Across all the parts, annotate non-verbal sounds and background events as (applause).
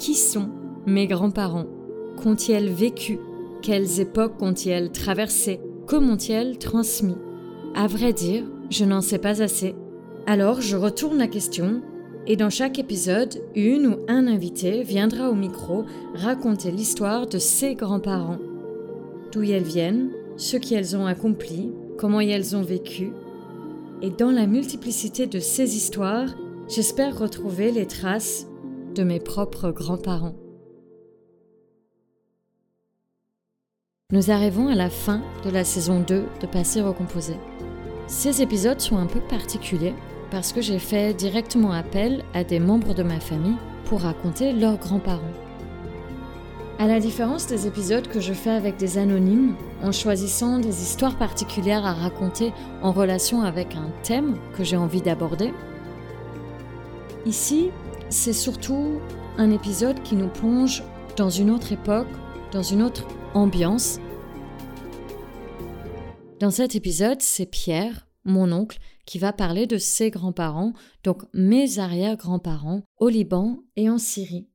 Qui sont mes grands-parents Qu'ont-ils vécu Quelles époques ont-ils traversées Comment ont-ils transmis À vrai dire, je n'en sais pas assez. Alors je retourne la question et dans chaque épisode, une ou un invité viendra au micro raconter l'histoire de ses grands-parents. D'où elles viennent, ce qu'elles ont accompli, comment elles ont vécu. Et dans la multiplicité de ces histoires, j'espère retrouver les traces de mes propres grands-parents. Nous arrivons à la fin de la saison 2 de Passer Recomposé. Ces épisodes sont un peu particuliers parce que j'ai fait directement appel à des membres de ma famille pour raconter leurs grands-parents. À la différence des épisodes que je fais avec des anonymes, en choisissant des histoires particulières à raconter en relation avec un thème que j'ai envie d'aborder, ici, c'est surtout un épisode qui nous plonge dans une autre époque, dans une autre ambiance. Dans cet épisode, c'est Pierre, mon oncle, qui va parler de ses grands-parents, donc mes arrière-grands-parents, au Liban et en Syrie.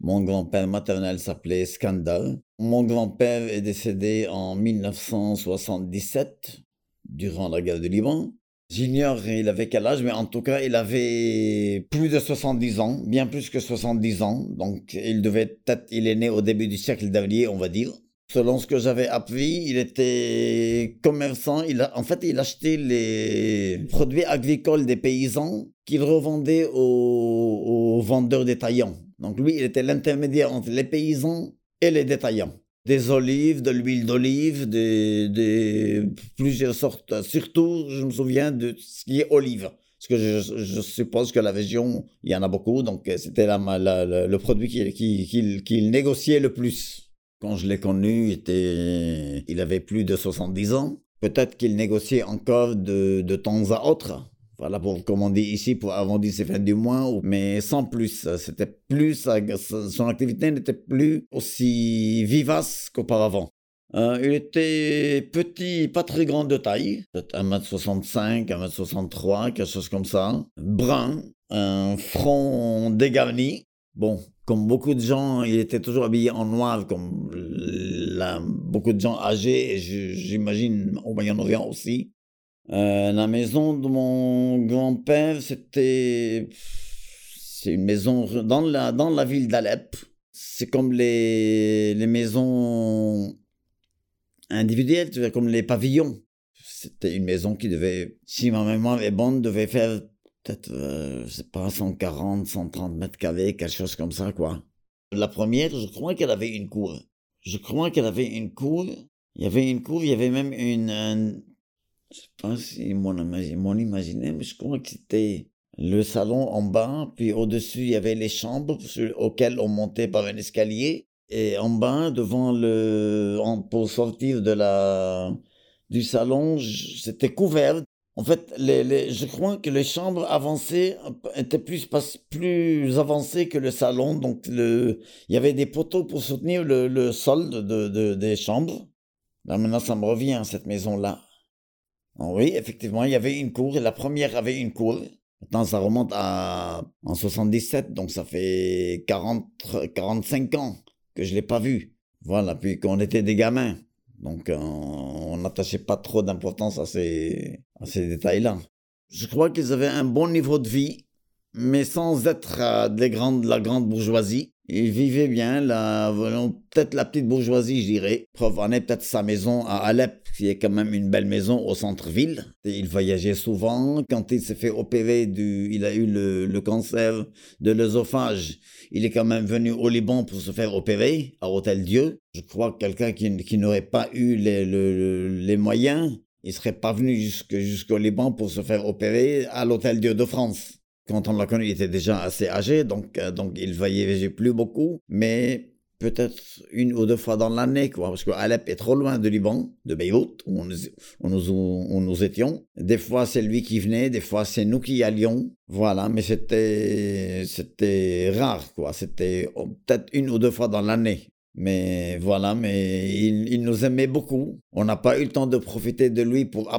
Mon grand-père maternel s'appelait Skandal. Mon grand-père est décédé en 1977, durant la guerre du Liban. J'ignore il avait quel âge, mais en tout cas, il avait plus de 70 ans, bien plus que 70 ans. Donc, il devait être, il est né au début du siècle dernier, on va dire. Selon ce que j'avais appris, il était commerçant. Il a, en fait, il achetait les produits agricoles des paysans qu'il revendait aux, vendeurs détaillants. Donc lui, il était l'intermédiaire entre les paysans et les détaillants. Des olives, de l'huile d'olive, des, plusieurs sortes. Surtout, je me souviens de ce qui est olive. Parce que je, suppose que la région, il y en a beaucoup. Donc c'était le produit qu'il négociait le plus. Quand je l'ai connu, il, était... il avait plus de 70 ans. Peut-être qu'il négociait encore de, de temps à autre. Voilà, pour, comme on dit ici, pour arrondir ses fins du mois, mais sans plus. C'était plus, son activité n'était plus aussi vivace qu'auparavant. Euh, il était petit, pas très grand de taille, peut-être 1m65, 1m63, quelque chose comme ça. Brun, un front dégarni. Bon, comme beaucoup de gens, il était toujours habillé en noir, comme beaucoup de gens âgés, et j'imagine au Moyen-Orient aussi. Euh, la maison de mon grand-père, c'était. C'est une maison dans la, dans la ville d'Alep. C'est comme les, les maisons individuelles, tu vois, comme les pavillons. C'était une maison qui devait, si ma mémoire est bonne, devait faire peut-être, euh, je sais pas, 140, 130 mètres carrés, quelque chose comme ça, quoi. La première, je crois qu'elle avait une cour. Je crois qu'elle avait une cour. Il y avait une cour, il y avait même une... je sais pas si mon, mon imaginé, mais je crois que c'était le salon en bas, puis au-dessus, il y avait les chambres auxquelles on montait par un escalier. Et en bas, devant le... pour sortir de la du salon, c'était couvert en fait, les, je crois que les chambres avancées étaient plus, plus avancées que le salon. Donc, le, il y avait des poteaux pour soutenir le, le sol de, des chambres. Maintenant, ça me revient, cette maison-là. Ah oui, effectivement, il y avait une cour. La première avait une cour. Maintenant, ça remonte à en 77, donc ça fait 40, 45 ans que je l'ai pas vu. Voilà, puis qu'on était des gamins. Donc, on n'attachait pas trop d'importance à ces, détails-là. Je crois qu'ils avaient un bon niveau de vie, mais sans être euh, des grandes, la grande bourgeoisie. Ils vivaient bien, peut-être la petite bourgeoisie, je dirais. Provenait peut-être sa maison à Alep, qui est quand même une belle maison au centre-ville. Il voyageait souvent. Quand il s'est fait opérer il a eu le, cancer de l'œsophage. Il est quand même venu au Liban pour se faire opérer à Hôtel Dieu. Je crois que quelqu'un qui, n'aurait pas eu les, les moyens, il serait pas venu jusqu'au Liban pour se faire opérer à l'Hôtel Dieu de France quand on l'a connu, il était déjà assez âgé, donc, euh, donc il voyageait plus beaucoup, mais peut-être une ou deux fois dans l'année, quoi, parce qu'Alep est trop loin de Liban, de Beyrouth, où, nous, nous, étions. Des fois, c'est lui qui venait, des fois, c'est nous qui allions. Voilà, mais c'était, c'était rare, quoi. C'était oh, peut-être une ou deux fois dans l'année. Mais voilà, mais il, il nous aimait beaucoup. On n'a pas eu le temps de profiter de lui pour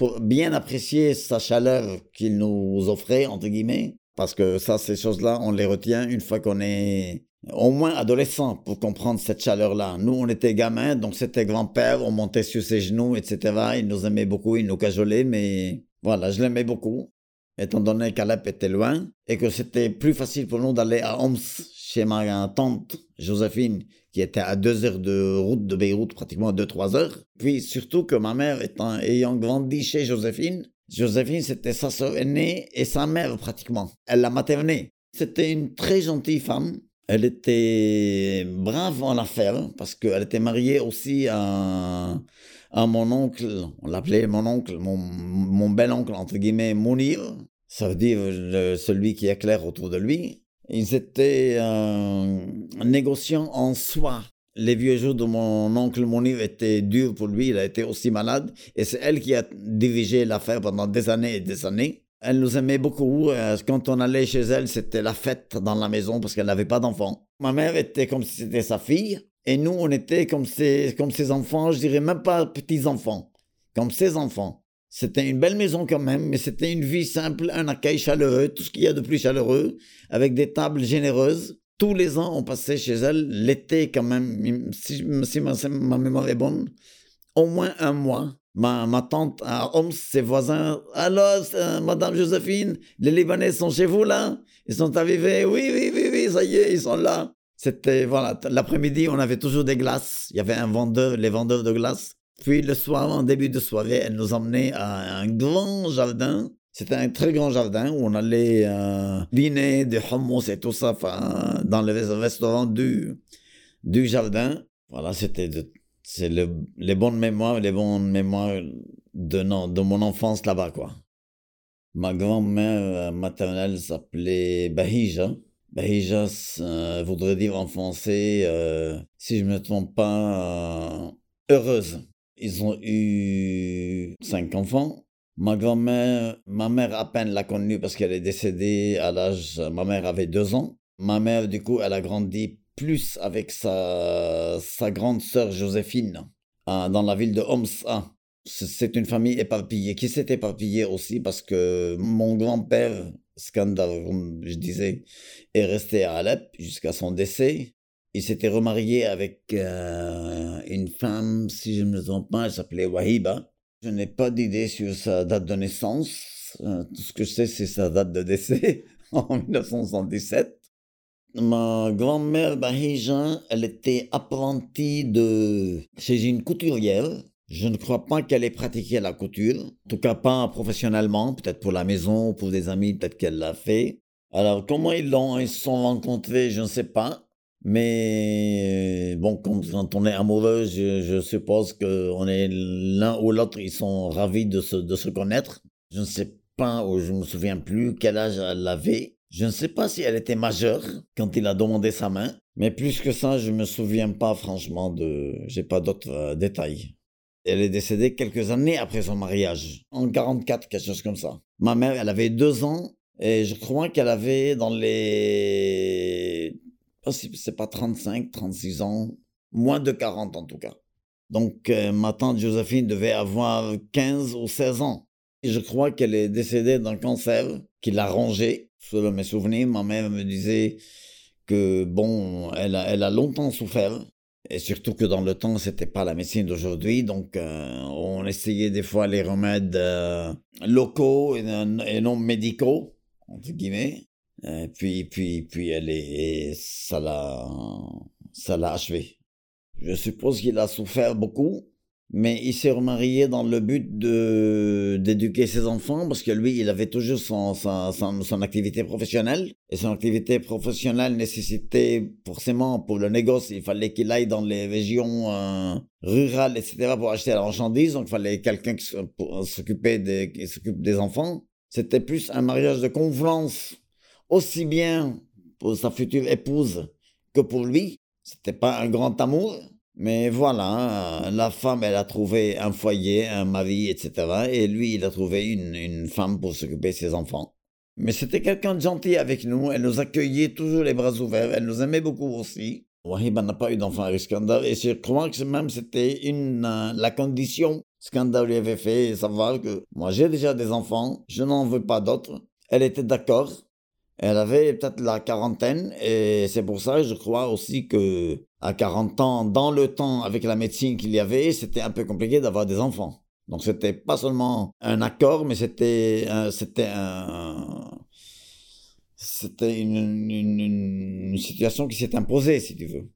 pour bien apprécier sa chaleur qu'il nous offrait, entre guillemets, Parce que ça, ces choses-là, on les retient une fois qu'on est au moins adolescent pour comprendre cette chaleur-là. Nous, on était gamins, donc c'était grand-père, on montait sur ses genoux, etc. Il nous aimait beaucoup, il nous cajolait, mais voilà, je l'aimais beaucoup, étant donné qu'Alep était loin et que c'était plus facile pour nous d'aller à Homs chez ma tante Joséphine, qui était à deux heures de route de Beyrouth, pratiquement deux, trois heures. Puis surtout que ma mère étant, ayant grandi chez Joséphine, Joséphine, c'était sa sœur aînée et sa mère pratiquement. Elle l'a maternée. C'était une très gentille femme. Elle était brave en affaires parce qu'elle était mariée aussi à, à mon oncle. On l'appelait mon oncle, mon, mon bel oncle, entre guillemets, Mounir. Ça veut dire celui qui éclaire autour de lui. Ils étaient euh, négociants en soi les vieux jours de mon oncle Mounir étaient durs pour lui, il a été aussi malade, et c'est elle qui a dirigé l'affaire pendant des années et des années. Elle nous aimait beaucoup. Euh, quand on allait chez elle, c'était la fête dans la maison parce qu'elle n'avait pas d'enfants. Ma mère était comme si c'était sa fille, et nous, on était comme ses, comme ses enfants, je dirais même pas petits-enfants, comme ses enfants. C'était une belle maison quand même, mais c'était une vie simple, un accueil chaleureux, tout ce qu'il y a de plus chaleureux, avec des tables généreuses tous les ans, on passait chez elle, l'été quand même, si, ma, mémoire est bonne, au moins un mois. Ma, tante à Homs, ses voisins, alors, Madame Joséphine, les Libanais sont chez vous là? Ils sont arrivés Oui, oui, oui, oui, ça y est, ils sont là. C'était, voilà, l'après-midi, on avait toujours des glaces. Il y avait un vendeur, les vendeurs de glaces. Puis le soir, en début de soirée, elle nous emmenait à un grand jardin c'était un très grand jardin où on allait euh, dîner des hummus et tout ça dans le restaurant du, du jardin. Voilà, c'était c'est les bonnes mémoires, les bonnes mémoires de, non, de mon enfance là-bas, quoi. Ma grand-mère euh, maternelle s'appelait Bahija. Bahija euh, voudrait dire en français, euh, si je ne me trompe pas, heureuse. Ils ont eu cinq enfants Ma grand-mère, ma mère à peine l'a connue parce qu'elle est décédée à l'âge, ma mère avait deux ans. Ma mère, du coup, elle a grandi plus avec sa, grande sœur Joséphine hein, dans la ville de Homs. Hein. C'est une famille éparpillée qui s'est éparpillée aussi parce que mon grand-père, scandale, comme je disais, est resté à Alep jusqu'à son décès. Il s'était remarié avec euh, une femme, si je ne me trompe pas, elle s'appelait Wahiba. Je n'ai pas d'idée sur sa date de naissance. Euh, tout ce que je sais, c'est sa date de décès (laughs) en 1977. Ma grand-mère Bahija, elle était apprentie de chez une couturière. Je ne crois pas qu'elle ait pratiqué la couture, en tout cas pas professionnellement, peut-être pour la maison, ou pour des amis, peut-être qu'elle l'a fait. Alors comment ils l'ont, ils se sont rencontrés, je ne sais pas. Mais bon, quand on est amoureux, je, suppose qu'on est l'un ou l'autre, ils sont ravis de se, de se connaître. Je ne sais pas, ou je ne me souviens plus quel âge elle avait. Je ne sais pas si elle était majeure quand il a demandé sa main, mais plus que ça, je me souviens pas franchement de, j'ai pas d'autres euh, détails. Elle est décédée quelques années après son mariage, en 44, quelque chose comme ça. Ma mère, elle avait deux ans, et je crois qu'elle avait dans les c'est pas 35, 36 ans, moins de 40 en tout cas. Donc euh, ma tante Joséphine devait avoir 15 ou 16 ans. Et je crois qu'elle est décédée d'un cancer qui l'a rongée. Selon mes souvenirs, ma mère me disait que bon, elle a, elle a longtemps souffert. Et surtout que dans le temps, c'était pas la médecine d'aujourd'hui, donc euh, on essayait des fois les remèdes euh, locaux et non médicaux, entre guillemets. Euh, puis, puis, puis elle est, ça l'a, ça l'a achevé. Je suppose qu'il a souffert beaucoup, mais il s'est remarié dans le but d'éduquer ses enfants parce que lui, il avait toujours son, son, son, activité professionnelle et son activité professionnelle nécessitait forcément pour le négoce, il fallait qu'il aille dans les régions euh, rurales, etc. pour acheter la marchandise, donc il fallait quelqu'un qui s'occupait des, s'occupe des enfants. C'était plus un mariage de convenance aussi bien pour sa future épouse que pour lui. C'était pas un grand amour, mais voilà, hein, la femme, elle a trouvé un foyer, un mari, etc. Et lui, il a trouvé une, femme pour s'occuper de ses enfants. Mais c'était quelqu'un de gentil avec nous. Elle nous accueillait toujours les bras ouverts. Elle nous aimait beaucoup aussi. Wahiba n'a pas eu d'enfant avec Skandar. Et je crois que même c'était une, euh, la condition Skandar lui avait fait savoir que moi j'ai déjà des enfants, je n'en veux pas d'autres. Elle était d'accord. Elle avait peut-être la quarantaine et c'est pour ça, je crois aussi que à 40 ans, dans le temps, avec la médecine qu'il y avait, c'était un peu compliqué d'avoir des enfants. Donc c'était pas seulement un accord, mais c'était c'était un c'était une, situation qui s'est imposée, si tu veux.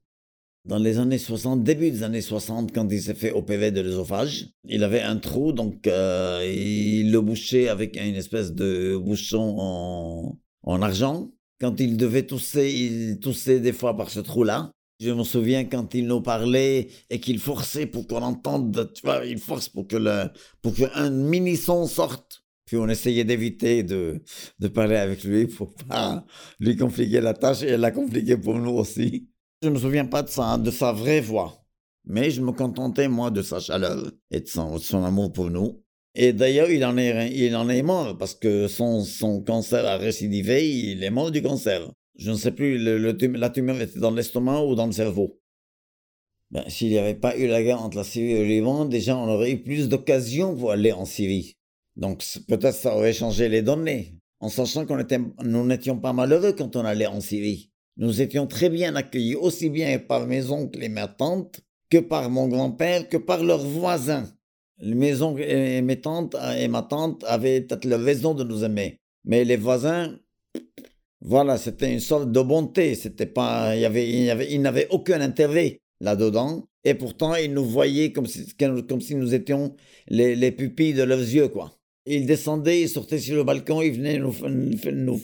Dans les années 60, début des années 60, quand il s'est fait OPV de l'œsophage, il avait un trou, donc euh, il le bouchait avec une espèce de bouchon en argent. Quand il devait tousser, il toussait des fois par ce trou-là. Je me souviens quand il nous parlait et qu'il forçait pour qu'on entende, tu vois, il force pour que le, pour qu'un mini son sorte. Puis on essayait d'éviter de, de parler avec lui pour pas lui compliquer la tâche et la compliquer pour nous aussi. Je me souviens pas de sa, de sa vraie voix, mais je me contentais moi de sa chaleur et de son, de son amour pour nous. Et d'ailleurs, il en est, il en est mort parce que son, son cancer a récidivé, il est mort du cancer. Je ne sais plus, la tumeur était dans l'estomac ou dans le cerveau. Ben, S'il n'y avait pas eu la guerre entre la Syrie et le Liban, déjà on aurait eu plus d'occasions pour aller en Syrie. Donc peut-être ça aurait changé les données, en sachant qu'on était, nous n'étions pas malheureux quand on allait en Syrie. Nous étions très bien accueillis, aussi bien par mes oncles et mes tantes, que par mon grand-père, que par leurs voisins. Mes oncles et mes tantes et ma tante avaient peut-être la raison de nous aimer. Mais les voisins, voilà, c'était une sorte de bonté. C'était pas, il y avait, il y avait, n'avaient aucun intérêt là-dedans. Et pourtant, ils nous voyaient comme si, comme si nous étions les, les pupilles de leurs yeux, quoi. Ils descendaient, ils sortaient sur le balcon, ils venaient nous, nous,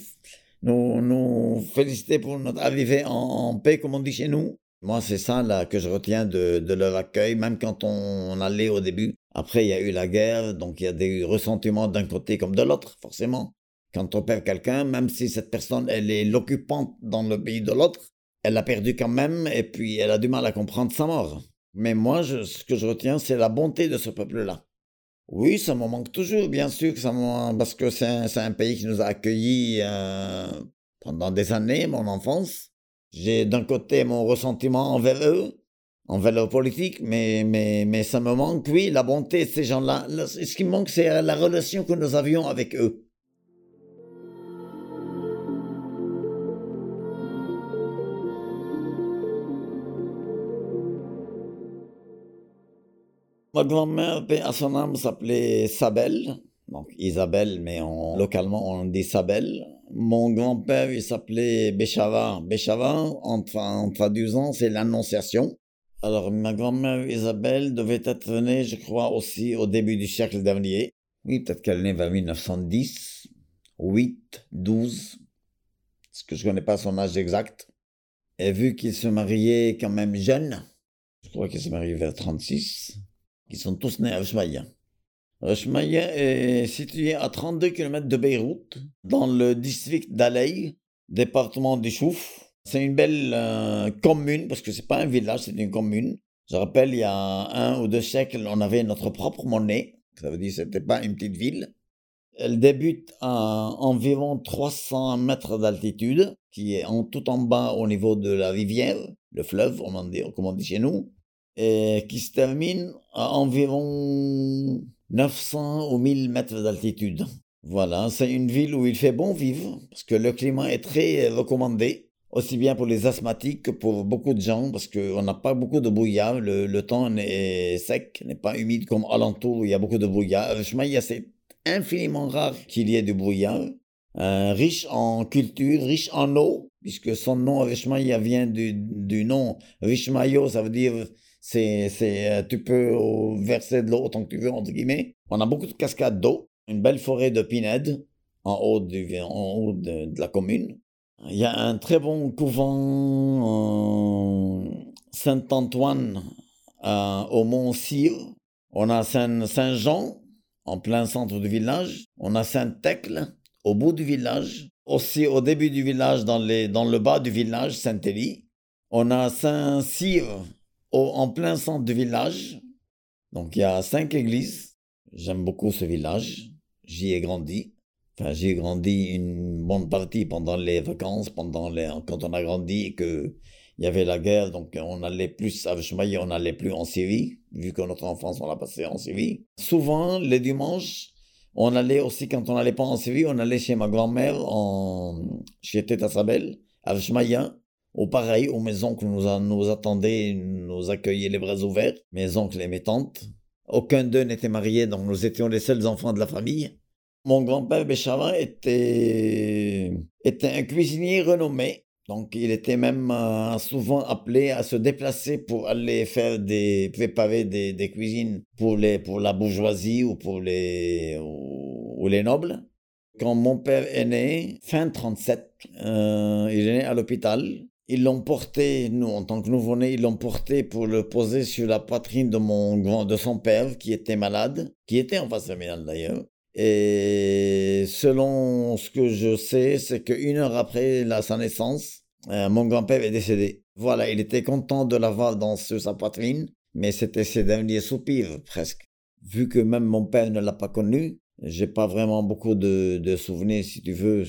nous, nous féliciter pour notre arrivée en, paix, comme on dit chez nous. Moi, c'est ça là que je retiens de, de leur accueil, même quand on, allait au début. Après, il y a eu la guerre, donc il y a des ressentiments d'un côté comme de l'autre, forcément. Quand on perd quelqu'un, même si cette personne, elle est l'occupante dans le pays de l'autre, elle l'a perdu quand même, et puis elle a du mal à comprendre sa mort. Mais moi, ce que je retiens, c'est la bonté de ce peuple-là. Oui, ça me manque toujours, bien sûr, parce que c'est un, pays qui nous a accueillis euh, pendant des années, mon enfance. J'ai d'un côté mon ressentiment envers eux, envers leur politique, mais, mais, mais ça me manque, oui, la bonté de ces gens-là. Ce qui me manque, c'est la relation que nous avions avec eux. Ma grand-mère, à son âme, s'appelait Sabelle. Donc Isabelle, mais localement on dit Sabelle. Mon grand-père, il s'appelait Béchava. Béchava, en, en traduisant, c'est l'annonciation. Alors ma grand-mère Isabelle devait être née, je crois, aussi au début du siècle dernier. Oui, peut-être qu'elle est née vers 1910, 8, 12, parce que je ne connais pas son âge exact? Et vu qu'il se mariait quand même jeune, je crois qu'il se mariait vers 36, qui sont tous nés à Rishmaïa. Rishmaïa est situé à 32 km de Beyrouth, dans le district d'Alay, département du Chouf. C'est une belle euh, commune, parce que c'est pas un village, c'est une commune. Je rappelle, il y a un ou deux siècles, on avait notre propre monnaie. Ça veut dire que c'était pas une petite ville. Elle débute à environ 300 mètres d'altitude, qui est en, tout en bas au niveau de la rivière, le fleuve, on dit, comme on dit chez nous et qui se termine à environ 900 ou 1000 mètres d'altitude. Voilà, c'est une ville où il fait bon vivre, parce que le climat est très recommandé, aussi bien pour les asthmatiques que pour beaucoup de gens, parce qu'on n'a pas beaucoup de brouillard, le, temps est sec, n'est pas humide comme alentour où il y a beaucoup de brouillard. c'est infiniment rare qu'il y ait du brouillard. Euh, riche en culture, riche en eau, puisque son nom Rishmaïa vient du, du nom Rishmayo, ça veut dire c'est, c'est, euh, tu peux verser de l'eau autant que tu veux, entre guillemets. On a beaucoup de cascades d'eau, une belle forêt de pinèdes en haut, du, en haut de, la commune. Il y a un très bon couvent Saint-Antoine au Mont-Cyr. On a Saint-Jean en plein centre du village. On a Saint-Tecle au bout du village. Aussi au début du village, dans, les, dans le bas du village, Saint-Élie. On a Saint-Cyr en plein centre du village. Donc il y a cinq églises. J'aime beaucoup ce village. J'y ai grandi. Enfin, j'y ai grandi une bonne partie pendant les vacances, pendant les, quand on a grandi et que il y avait la guerre, donc on allait plus à Veshmaï, on allait plus en Syrie, vu que notre enfance on l'a passé en Syrie. Souvent, les dimanches, On allait aussi, quand on allait pas en Séville, on allait chez ma grand-mère, en... chez Teta Sabel, à Vchmaya, ou pareil, où mes oncles nous, nous attendaient, nous accueillaient les bras ouverts, mes oncles et mes tantes. Aucun d'eux n'était marié, donc nous étions les seuls enfants de la famille. Mon grand-père Béchavin était, était un cuisinier renommé. Donc, il était même euh, souvent appelé à se déplacer pour aller faire préparer des, des cuisines pour, les, pour la bourgeoisie ou pour les, ou, les nobles. Quand mon père est né, fin 37, euh, il est né à l'hôpital. Ils l'ont porté, nous, en tant que nouveau-né, ils l'ont porté pour le poser sur la poitrine de mon grand, de son père, qui était malade, qui était en phase terminale d'ailleurs. Et selon ce que je sais, c'est qu'une heure après la, sa naissance, euh, mon grand-père est décédé. Voilà, il était content de l'avoir dans sa poitrine, mais c'était ses derniers soupirs presque. Vu que même mon père ne l'a pas connu, j'ai pas vraiment beaucoup de, de, souvenirs, si tu veux,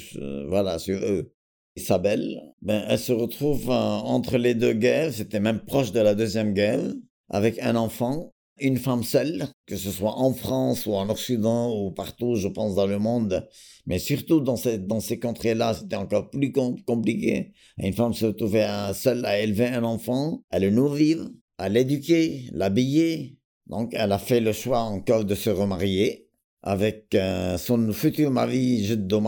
voilà, sur eux. Isabelle, ben, elle se retrouve euh, entre les deux guerres, c'était même proche de la deuxième guerre, avec un enfant une femme seule, que ce soit en France ou en Occident ou partout, je pense, dans le monde, mais surtout dans ces, dans ces contrées-là, c'était encore plus compliqué. Une femme se retrouvait seule à élever un enfant, à le nourrir, à l'éduquer, l'habiller. Donc, elle a fait le choix encore de se remarier avec euh, son futur mari, Jiddo.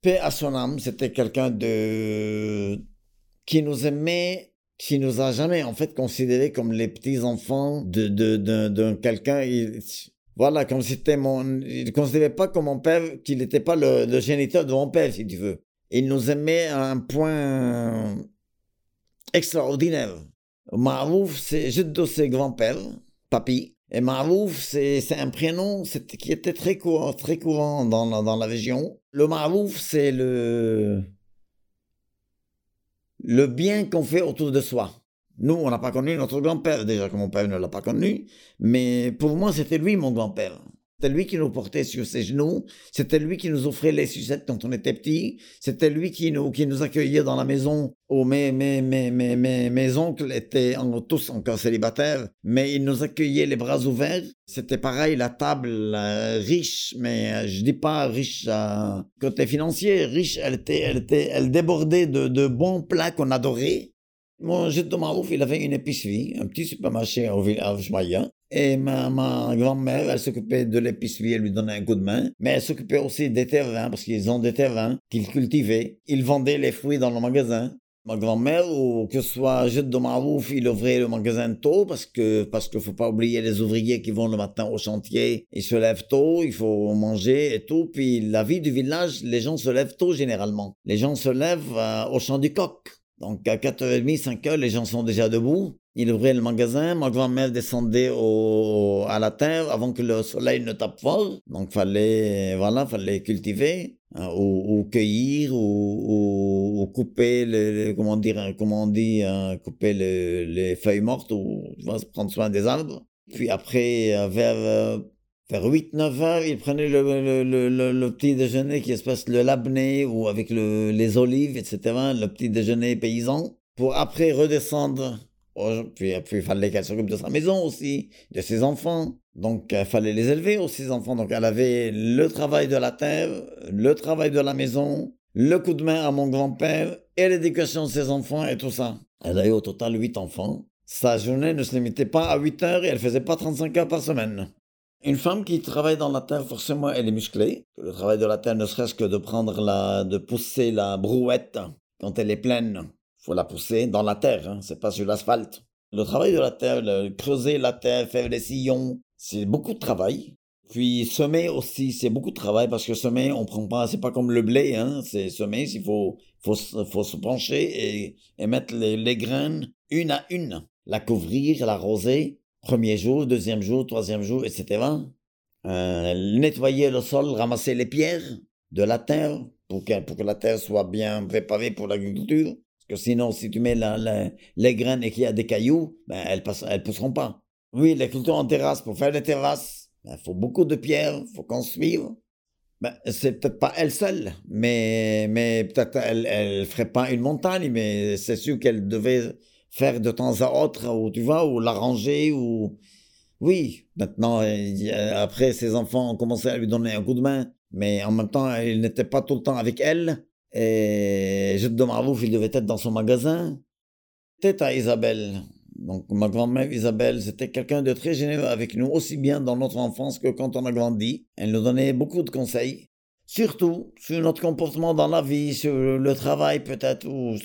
Paix à son âme, c'était quelqu'un de qui nous aimait qui nous a jamais en fait considérés comme les petits enfants de de quelqu'un. Voilà comme c'était mon il considérait pas comme mon père qu'il n'était pas le, géniteur de mon père si tu veux. Il nous aimait à un point extraordinaire. Marouf c'est juste de ses grands-pères papy. Et Marouf c'est un prénom qui était très courant très courant dans dans la région le Marouf c'est le le bien qu'on fait autour de soi. Nous, on n'a pas connu notre grand-père, déjà que mon père ne l'a pas connu, mais pour moi, c'était lui mon grand-père. C'était lui qui nous portait sur ses genoux, c'était lui qui nous offrait les sucettes quand on était petits, c'était lui qui nous, qui nous accueillait dans la maison où mes, mes, mes, mes, mes, oncles étaient tous encore célibataires, mais ils nous accueillaient les bras ouverts. C'était pareil, la table euh, riche, mais euh, je dis pas riche euh, côté financier, riche, elle était, elle était, elle débordait de, de bons plats qu'on adorait. Mon de Marouf, il avait une épicerie, un petit supermarché au village moyen. Et ma, grand-mère, elle s'occupait de l'épicerie, elle lui donnait un coup de main. Mais elle s'occupait aussi des terrains, parce qu'ils ont des terrains qu'ils cultivaient. Ils vendaient les fruits dans le magasin. Ma grand-mère, ou que ce soit Jette de Marouf, il ouvrait le magasin tôt, parce que, parce qu'il faut pas oublier les ouvriers qui vont le matin au chantier. Ils se lèvent tôt, il faut manger et tout. Puis la vie du village, les gens se lèvent tôt généralement. Les gens se lèvent euh, au champ du coq. Donc à 4h30, 5h, les gens sont déjà debout. Ils ouvraient le magasin. Ma grand-mère descendait au, à la terre avant que le soleil ne tape fort. Donc fallait, voilà, fallait cultiver hein, ou, cueillir ou, ou, couper, le, comment dire, comment on dit, hein, couper les feuilles mortes ou prendre soin des arbres. Puis après, vers euh, vers 8-9 heures, ils prenaient le, le, le, petit déjeuner qui se passe le labné ou avec les olives, etc., le petit déjeuner paysan, pour après redescendre. Puis, puis il fallait qu'elle s'occupe de sa maison aussi, de ses enfants. Donc il fallait les élever aussi, ses enfants. Donc elle avait le travail de la terre, le travail de la maison, le coup de main à mon grand-père et l'éducation de ses enfants et tout ça. Elle a eu au total 8 enfants. Sa journée ne se limitait pas à 8 heures et elle faisait pas 35 heures par semaine. Une femme qui travaille dans la terre, forcément, elle est musclée. Le travail de la terre, ne serait-ce que de prendre la, de pousser la brouette quand elle est pleine. Faut la pousser dans la terre, hein, c'est pas sur l'asphalte. Le travail de la terre, creuser la terre, faire les sillons, c'est beaucoup de travail. Puis semer aussi, c'est beaucoup de travail parce que semer, on prend pas, c'est pas comme le blé, hein, c'est semer, il faut, faut, faut se pencher et, et mettre les, les graines une à une, la couvrir, l'arroser, Premier jour, deuxième jour, troisième jour, etc. Euh, nettoyer le sol, ramasser les pierres de la terre pour que, pour que la terre soit bien préparée pour l'agriculture. Parce que sinon, si tu mets les graines et qu'il y a des cailloux, ben, elles ne pousseront pas. Oui, l'agriculture en terrasse, pour faire des terrasses, il ben, faut beaucoup de pierres, il faut construire. Ben, c'est peut-être pas elle seule, mais, mais peut-être elle, elle ferait pas une montagne, mais c'est sûr qu'elle devait faire de temps à autre, ou tu vois, ou l'arranger, ou Oui, maintenant, après, ses enfants ont commencé à lui donner un coup de main, mais en même temps, il n'était pas tout le temps avec elle. Et je te demande, il devait être dans son magasin. Tête à Isabelle. Donc, ma grand-mère Isabelle, c'était quelqu'un de très généreux avec nous, aussi bien dans notre enfance que quand on a grandi. Elle nous donnait beaucoup de conseils. Surtout sur notre comportement dans la vie, sur le travail peut-être, ou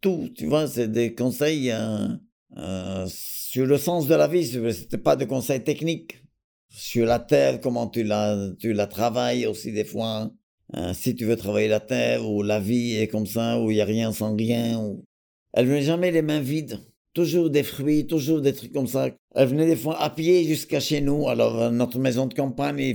tout, tu vois, c'est des conseils euh, euh, sur le sens de la vie, c'était pas des conseils techniques. Sur la terre, comment tu la, tu la travailles aussi des fois. Hein, si tu veux travailler la terre, ou la vie est comme ça, où il n'y a rien sans rien. Ou... Elle venait jamais les mains vides toujours des fruits, toujours des trucs comme ça. Elle venait des fois à pied jusqu'à chez nous. Alors, euh, notre maison de campagne,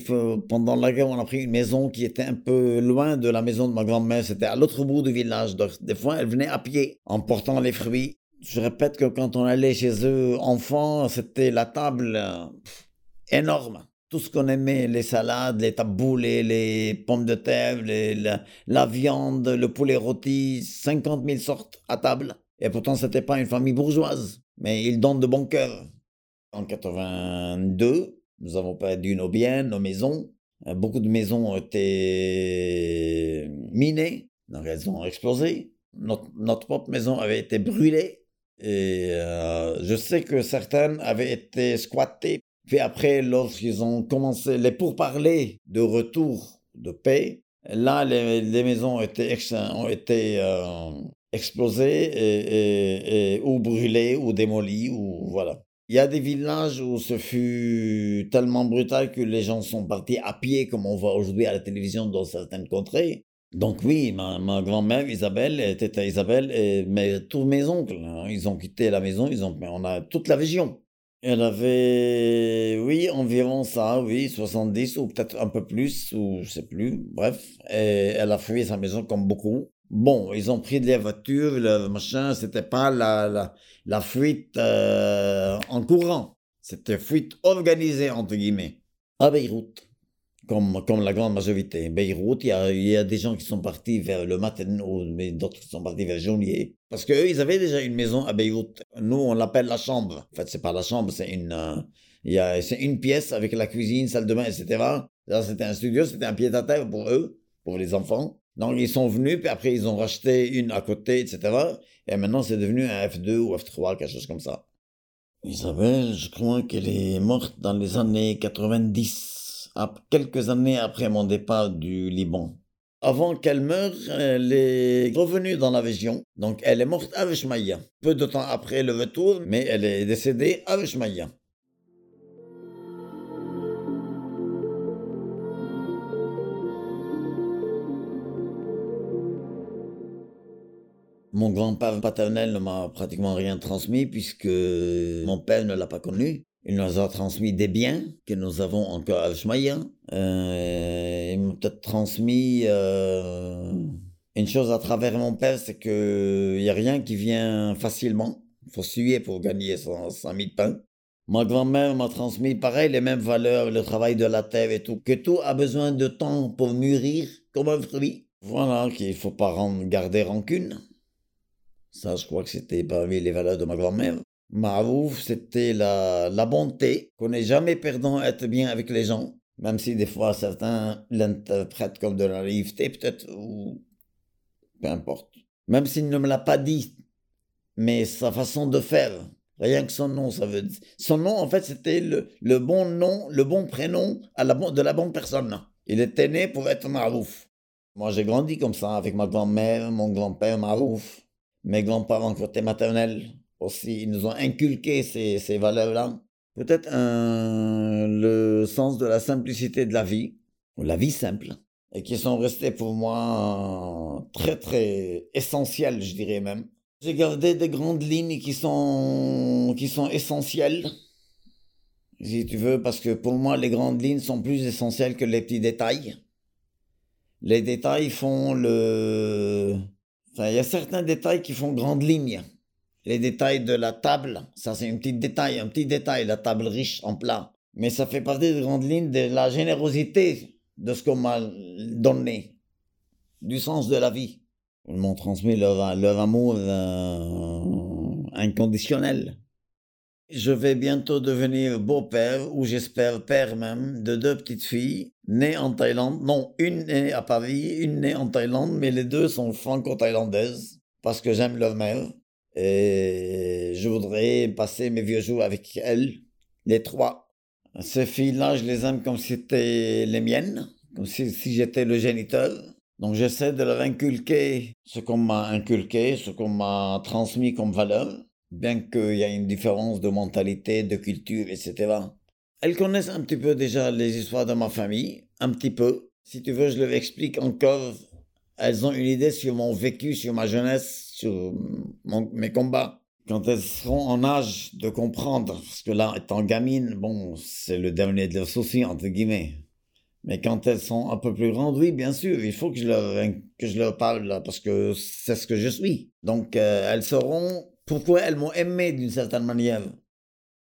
pendant la guerre, on a pris une maison qui était un peu loin de la maison de ma grand-mère. C'était à l'autre bout du village. Donc, des fois, elle venait à pied en portant les fruits. Je répète que quand on allait chez eux, enfant, c'était la table euh, énorme. Tout ce qu'on aimait, les salades, les taboulés, les pommes de terre, la, la viande, le poulet rôti, 50 000 sortes à table. Et pourtant, c'était pas une famille bourgeoise, mais ils donnent de bon cœur. En 82, nous avons perdu nos biens, nos maisons. Euh, beaucoup de maisons ont été minées, donc elles ont explosé. Notre, propre maison avait été brûlée. Et euh, je sais que certaines avaient été squattées. Puis après, lorsqu'ils ont commencé les pourparlers de retour de paix, là, les, maisons ont été, ont été euh, explosé et, ou brûlé ou démoli ou voilà. Il y a des villages où ce fut tellement brutal que les gens sont partis à pied comme on voit aujourd'hui à la télévision dans certaines contrées. Donc oui, ma, ma grand-mère Isabelle était à Isabelle, mais tous mes oncles, hein, ils ont quitté la maison, ils ont, on a toute la région. Elle avait, oui, environ ça, oui, 70 ou peut-être un peu plus, ou je sais plus, bref. Et elle a fui sa maison comme beaucoup. Bon, ils ont pris des voitures, le machin, c'était pas la, la, la fuite euh, en courant. C'était fuite organisée, entre guillemets, à Beyrouth, comme, comme la grande majorité. Beyrouth, il y a, y a des gens qui sont partis vers le matin, mais d'autres qui sont partis vers Jaunier. Parce qu'eux, ils avaient déjà une maison à Beyrouth. Nous, on l'appelle la chambre. En fait, c'est pas la chambre, c'est une, euh, c'est une pièce avec la cuisine, salle de bain, etc. Là, c'était un studio, c'était un pied-à-terre pour eux, pour les enfants. Donc, ils sont venus, puis après, ils ont racheté une à côté, etc. Et maintenant, c'est devenu un F2 ou F3, quelque chose comme ça. Isabelle, je crois qu'elle est morte dans les années 90, quelques années après mon départ du Liban. Avant qu'elle meure, elle est revenue dans la région. Donc, elle est morte à Veshmaïa. Peu de temps après le retour, mais elle est décédée à Veshmaïa. Mon grand-père paternel ne m'a pratiquement rien transmis puisque mon père ne l'a pas connu. Il nous a transmis des biens que nous avons encore à Schmaya. Euh, il m'a peut-être transmis euh, une chose à travers mon père, c'est qu'il n'y a rien qui vient facilement. Il faut suer pour gagner son, son de pain. Ma grand-mère m'a transmis pareil les mêmes valeurs, le travail de la terre et tout, que tout a besoin de temps pour mûrir comme un fruit. Voilà, qu'il ne faut pas garder rancune. Ça, je crois que c'était parmi les valeurs de ma grand-mère. Marouf, c'était la, la bonté, qu'on n'est jamais perdant à être bien avec les gens, même si des fois certains l'interprètent comme de la naïveté peut-être, ou peu importe. Même s'il ne me l'a pas dit, mais sa façon de faire, rien que son nom, ça veut dire. Son nom, en fait, c'était le, le bon nom, le bon prénom à la de la bonne personne. Il était né pour être Marouf. Moi, j'ai grandi comme ça, avec ma grand-mère, mon grand-père Marouf mes grands-parents côté maternel aussi, ils nous ont inculqué ces, ces valeurs-là. Peut-être le sens de la simplicité de la vie, ou la vie simple, et qui sont restés pour moi très très essentiels, je dirais même. J'ai gardé des grandes lignes qui sont, qui sont essentielles, si tu veux, parce que pour moi, les grandes lignes sont plus essentielles que les petits détails. Les détails font le, il y a certains détails qui font grande ligne. Les détails de la table, ça c'est un petit détail, un petit détail, la table riche en plat. Mais ça fait partie des grandes lignes de la générosité de ce qu'on m'a donné, du sens de la vie. Ils m'ont transmis leur, amour euh, inconditionnel. Je vais bientôt devenir beau-père, ou j'espère père même, de deux petites filles nées en Thaïlande. Non, une née à Paris, une née en Thaïlande, mais les deux sont franco-thaïlandaises parce que j'aime leur mère. Et je voudrais passer mes vieux jours avec elles, les trois. Ces filles-là, je les aime comme si c'était les miennes, comme si, si j'étais le géniteur. Donc j'essaie de leur inculquer ce qu'on m'a inculqué, ce qu'on m'a transmis comme valeur bien qu'il y ait une différence de mentalité, de culture, etc. Elles connaissent un petit peu déjà les histoires de ma famille, un petit peu. Si tu veux, je leur explique encore. Elles ont une idée sur mon vécu, sur ma jeunesse, sur mes combats. Quand elles seront en âge de comprendre, parce que là, étant gamine, bon, c'est le dernier de leurs soucis, entre guillemets. Mais quand elles sont un peu plus grandes, oui, bien sûr, il faut que je leur, que je leur parle, parce que c'est ce que je suis. Donc, euh, elles sauront pourquoi elles m'ont aimé d'une certaine manière.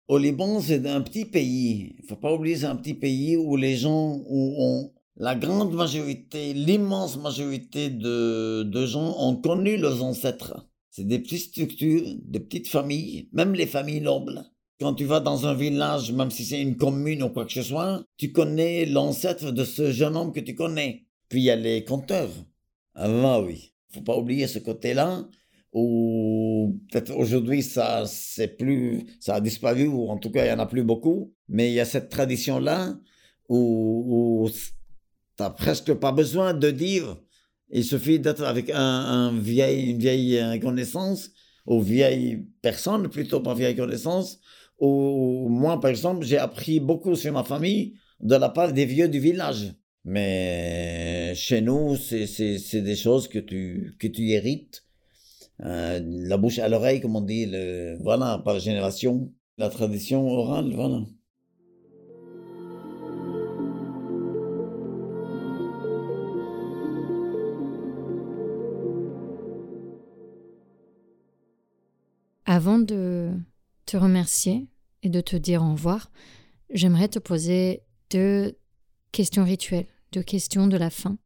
Au Liban, c'est un petit pays. Il faut pas oublier, c'est un petit pays où les gens où ont la grande majorité, l'immense majorité de, de gens ont connu leurs ancêtres. C'est des petites structures, des petites familles, même les familles nobles. Quand tu vas dans un village, même si c'est une commune ou quoi que ce soit, tu connais l'ancêtre de ce jeune homme que tu connais. Puis il y a les compteurs. Ah oui, faut pas oublier ce côté-là ou peut-être aujourd'hui ça c'est plus ça a disparu ou en tout cas il y en a plus beaucoup. Mais il y a cette tradition là où, où t'as presque pas besoin de dire il suffit d'être avec un, vieil une vieille connaissance ou vieille personne plutôt pas vieille connaissance ou moi par exemple j'ai appris beaucoup sur ma famille de la part des vieux du village. Mais chez nous c'est c'est des choses que tu que tu hérites euh, la bouche à l'oreille, comme on dit, voilà, par génération, la tradition orale, voilà. Avant de te remercier et de te dire au revoir, j'aimerais te poser deux questions rituelles, deux questions de la fin.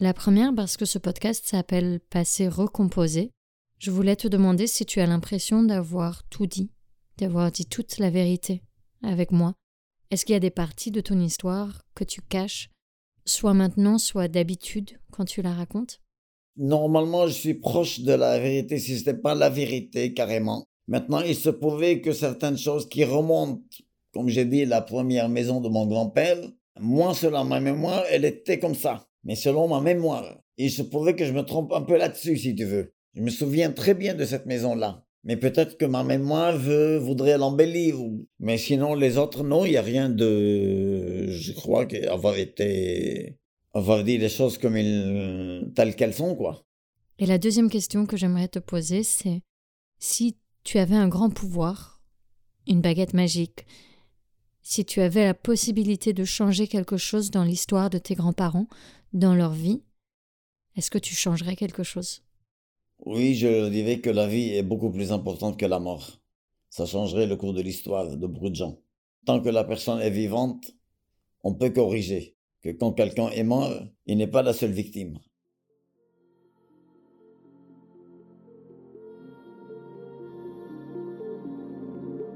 La première parce que ce podcast s'appelle Passé recomposé je voulais te demander si tu as l'impression d'avoir tout dit, d'avoir dit toute la vérité avec moi. Est-ce qu'il y a des parties de ton histoire que tu caches, soit maintenant, soit d'habitude, quand tu la racontes? Normalement, je suis proche de la vérité, si ce n'est pas la vérité carrément. Maintenant, il se pouvait que certaines choses qui remontent, comme j'ai dit, la première maison de mon grand-père, moi, selon ma mémoire, elle était comme ça. Mais selon ma mémoire, il se pouvait que je me trompe un peu là-dessus, si tu veux. Je me souviens très bien de cette maison-là. Mais peut-être que ma mémoire voudrait l'embellir. Mais sinon, les autres, non, il n'y a rien de... Je crois qu'avoir été... Avoir dit les choses comme ils... telles qu'elles sont, quoi. Et la deuxième question que j'aimerais te poser, c'est si tu avais un grand pouvoir, une baguette magique, si tu avais la possibilité de changer quelque chose dans l'histoire de tes grands-parents, dans leur vie, est-ce que tu changerais quelque chose? Oui, je dirais que la vie est beaucoup plus importante que la mort. Ça changerait le cours de l'histoire de beaucoup de gens. Tant que la personne est vivante, on peut corriger que quand quelqu'un est mort, il n'est pas la seule victime.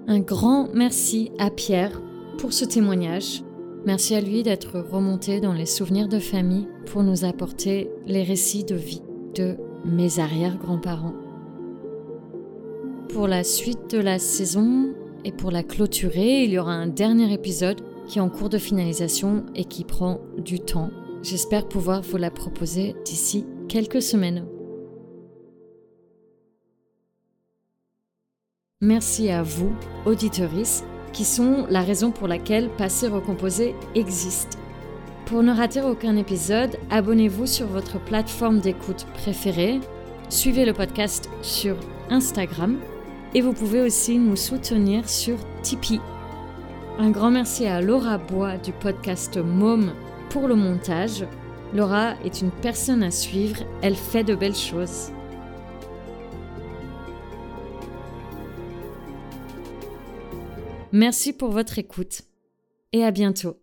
Un grand merci à Pierre pour ce témoignage. Merci à lui d'être remonté dans les souvenirs de famille pour nous apporter les récits de vie de mes arrière-grands-parents. Pour la suite de la saison et pour la clôturer, il y aura un dernier épisode qui est en cours de finalisation et qui prend du temps. J'espère pouvoir vous la proposer d'ici quelques semaines. Merci à vous, auditoris, qui sont la raison pour laquelle Passé Recomposé existe. Pour ne rater aucun épisode, abonnez-vous sur votre plateforme d'écoute préférée, suivez le podcast sur Instagram et vous pouvez aussi nous soutenir sur Tipeee. Un grand merci à Laura Bois du podcast Mom pour le montage. Laura est une personne à suivre, elle fait de belles choses. Merci pour votre écoute et à bientôt.